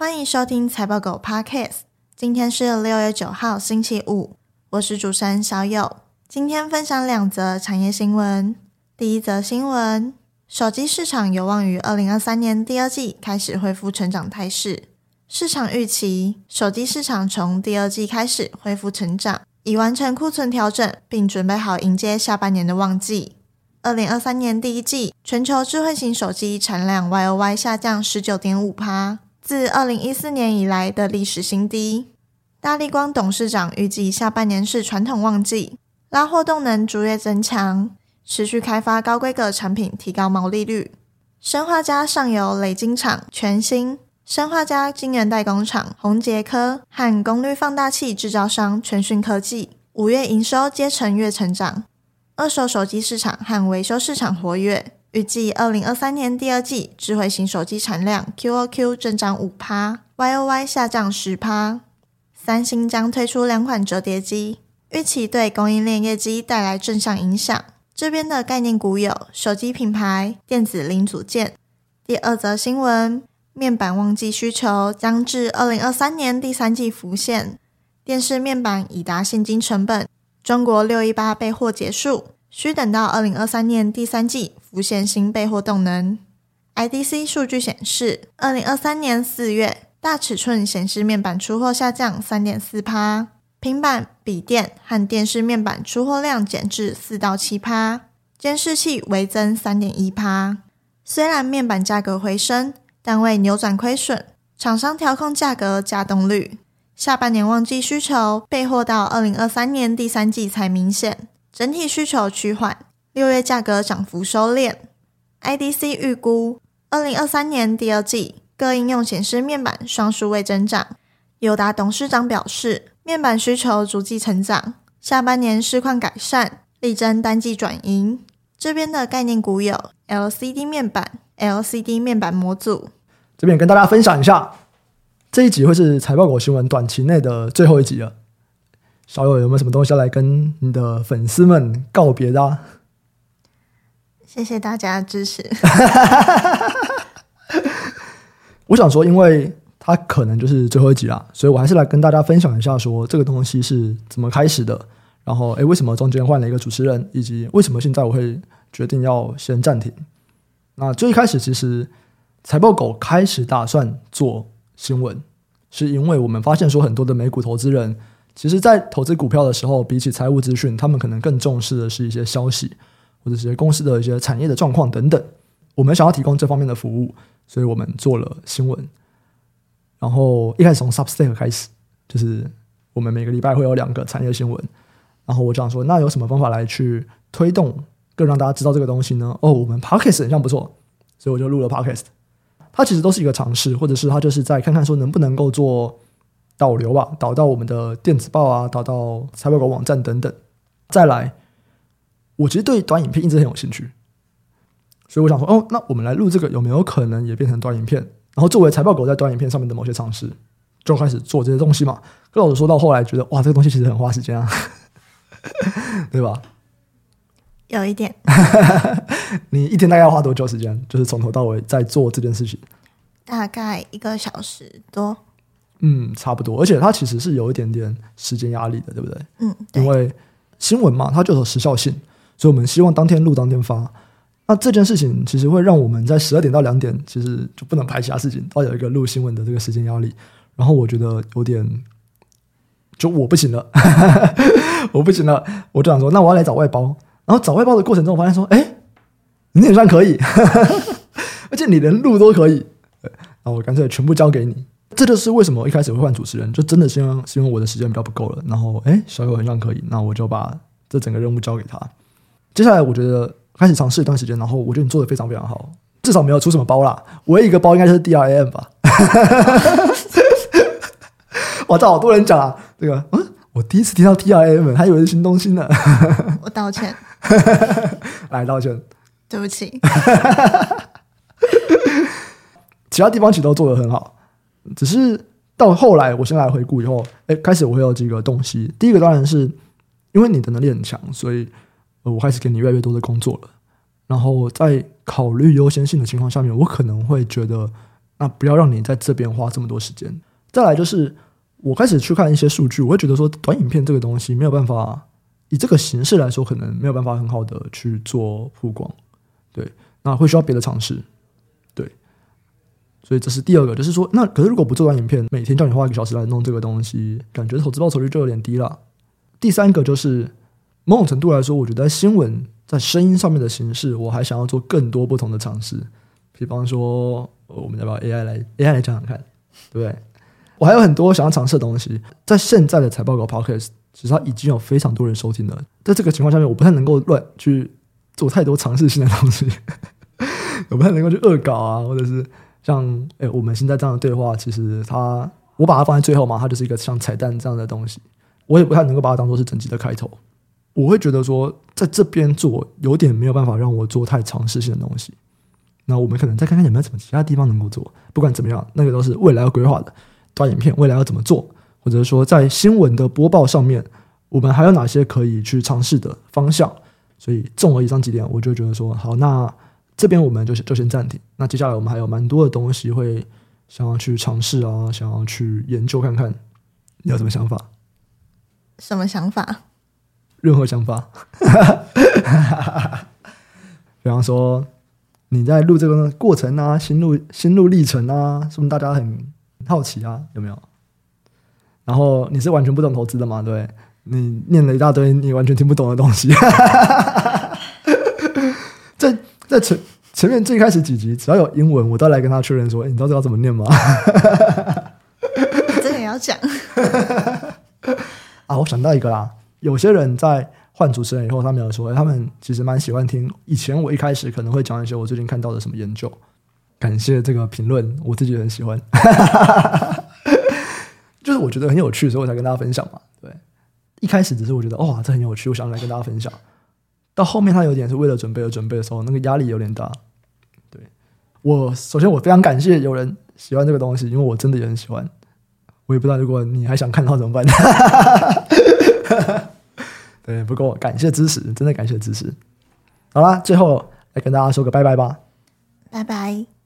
欢迎收听财报狗 Podcast。今天是六月九号，星期五。我是主持人小友。今天分享两则产业新闻。第一则新闻：手机市场有望于二零二三年第二季开始恢复成长态势。市场预期，手机市场从第二季开始恢复成长，已完成库存调整，并准备好迎接下半年的旺季。二零二三年第一季，全球智慧型手机产量 YOY 下降十九点五趴，自二零一四年以来的历史新低。大立光董事长预计下半年是传统旺季，拉货动能逐月增强，持续开发高规格产品，提高毛利率。生化家上游磊晶厂全新，生化家晶圆代工厂宏捷科和功率放大器制造商全讯科技，五月营收皆呈月成长。二手手机市场和维修市场活跃，预计二零二三年第二季智慧型手机产量 QoQ 增长五趴，YOY 下降十趴。三星将推出两款折叠机，预期对供应链业绩带来正向影响。这边的概念股有手机品牌、电子零组件。第二则新闻，面板旺季需求将至二零二三年第三季浮现，电视面板已达现金成本。中国六一八备货结束，需等到二零二三年第三季浮现新备货动能。IDC 数据显示，二零二三年四月大尺寸显示面板出货下降三点四趴，平板、笔电和电视面板出货量减至四到七趴，监视器微增三点一趴。虽然面板价格回升，但未扭转亏损，厂商调控价格加动率。下半年旺季需求备货到二零二三年第三季才明显，整体需求趋缓。六月价格涨幅收敛。IDC 预估二零二三年第二季各应用显示面板双数位增长。友达董事长表示，面板需求逐季成长，下半年市况改善，力争单季转盈。这边的概念股有 LCD 面板、LCD 面板模组。这边跟大家分享一下。这一集会是财报狗新闻短期内的最后一集了。小友有没有什么东西要来跟你的粉丝们告别的啊？谢谢大家的支持。我想说，因为它可能就是最后一集了，所以我还是来跟大家分享一下，说这个东西是怎么开始的。然后，诶，为什么中间换了一个主持人，以及为什么现在我会决定要先暂停？那最一开始，其实财报狗开始打算做。新闻是因为我们发现说，很多的美股投资人，其实在投资股票的时候，比起财务资讯，他们可能更重视的是一些消息，或者是公司的一些产业的状况等等。我们想要提供这方面的服务，所以我们做了新闻。然后一开始从 Substack 开始，就是我们每个礼拜会有两个产业新闻。然后我就想说，那有什么方法来去推动，更让大家知道这个东西呢？哦，我们 Podcast 很像不错，所以我就录了 Podcast。它其实都是一个尝试，或者是它就是在看看说能不能够做导流吧，导到我们的电子报啊，导到财报狗网站等等。再来，我其实对短影片一直很有兴趣，所以我想说，哦，那我们来录这个有没有可能也变成短影片？然后作为财报狗在短影片上面的某些尝试，就开始做这些东西嘛。跟老实说到后来，觉得哇，这个东西其实很花时间啊，对吧？有一点，你一天大概要花多久时间？就是从头到尾在做这件事情，大概一个小时多。嗯，差不多。而且它其实是有一点点时间压力的，对不对？嗯，对。因为新闻嘛，它就有时效性，所以我们希望当天录当天发。那这件事情其实会让我们在十二点到两点，其实就不能排其他事情，都有一个录新闻的这个时间压力。然后我觉得有点，就我不行了，我不行了，我就想说，那我要来找外包。然后找外包的过程中，我发现说：“哎，你也算可以，而且你连录都可以。”然后我干脆全部交给你。这就是为什么一开始会换主持人，就真的是因为是因为我的时间比较不够了。然后，哎，小友很像可以，那我就把这整个任务交给他。接下来，我觉得开始尝试一段时间，然后我觉得你做的非常非常好，至少没有出什么包啦。唯一一个包应该就是 DRAM 吧？哇，这好多人讲啊，这个嗯，我第一次听到 DRAM，还以为是新东西呢。我道歉。来道歉，对不起。其他地方其实都做的很好，只是到后来，我先来回顾以后，哎，开始我会有几个东西。第一个当然是因为你的能力很强，所以呃我开始给你越来越多的工作了。然后在考虑优先性的情况下面，我可能会觉得那不要让你在这边花这么多时间。再来就是，我开始去看一些数据，我会觉得说，短影片这个东西没有办法以这个形式来说，可能没有办法很好的去做曝光。对，那会需要别的尝试。对，所以这是第二个，就是说，那可是如果不做短影片，每天叫你花一个小时来弄这个东西，感觉投资报酬率就有点低了。第三个就是，某种程度来说，我觉得新闻在声音上面的形式，我还想要做更多不同的尝试。比方说，我们要不要 AI 来 AI 来讲讲看，对不对？我还有很多想要尝试的东西。在现在的财报狗 Podcast，其实它已经有非常多人收听了。在这个情况下面，我不太能够乱去做太多尝试性的东西，我不太能够去恶搞啊，或者是像哎，我们现在这样的对话，其实它我把它放在最后嘛，它就是一个像彩蛋这样的东西。我也不太能够把它当做是整集的开头。我会觉得说，在这边做有点没有办法让我做太尝试性的东西。那我们可能再看看有没有什么其他地方能够做。不管怎么样，那个都是未来要规划的短影片，未来要怎么做，或者说在新闻的播报上面，我们还有哪些可以去尝试的方向。所以综合以上几点，我就觉得说，好，那这边我们就就先暂停。那接下来我们还有蛮多的东西会想要去尝试啊，想要去研究看看，你有什么想法？什么想法？任何想法。比方说，你在录这个过程啊，心路心路历程啊，是不是大家很好奇啊？有没有？然后你是完全不懂投资的嘛？对，你念了一大堆你完全听不懂的东西。在在前前面最开始几集，只要有英文，我都来跟他确认说：“欸，你知道这要怎么念吗？”你这个也要讲。啊，我想到一个啦。有些人在换主持人以后，他们有说，他们其实蛮喜欢听。以前我一开始可能会讲一些我最近看到的什么研究。感谢这个评论，我自己也很喜欢。就是我觉得很有趣，所以我才跟大家分享嘛。对，一开始只是我觉得，哇，这很有趣，我想来跟大家分享。到后面，他有点是为了准备而准备的时候，那个压力有点大。对，我首先我非常感谢有人喜欢这个东西，因为我真的也很喜欢。我也不知道，如果你还想看到怎么办？对，不过感谢支持，真的感谢支持。好啦，最后来跟大家说个拜拜吧，拜拜。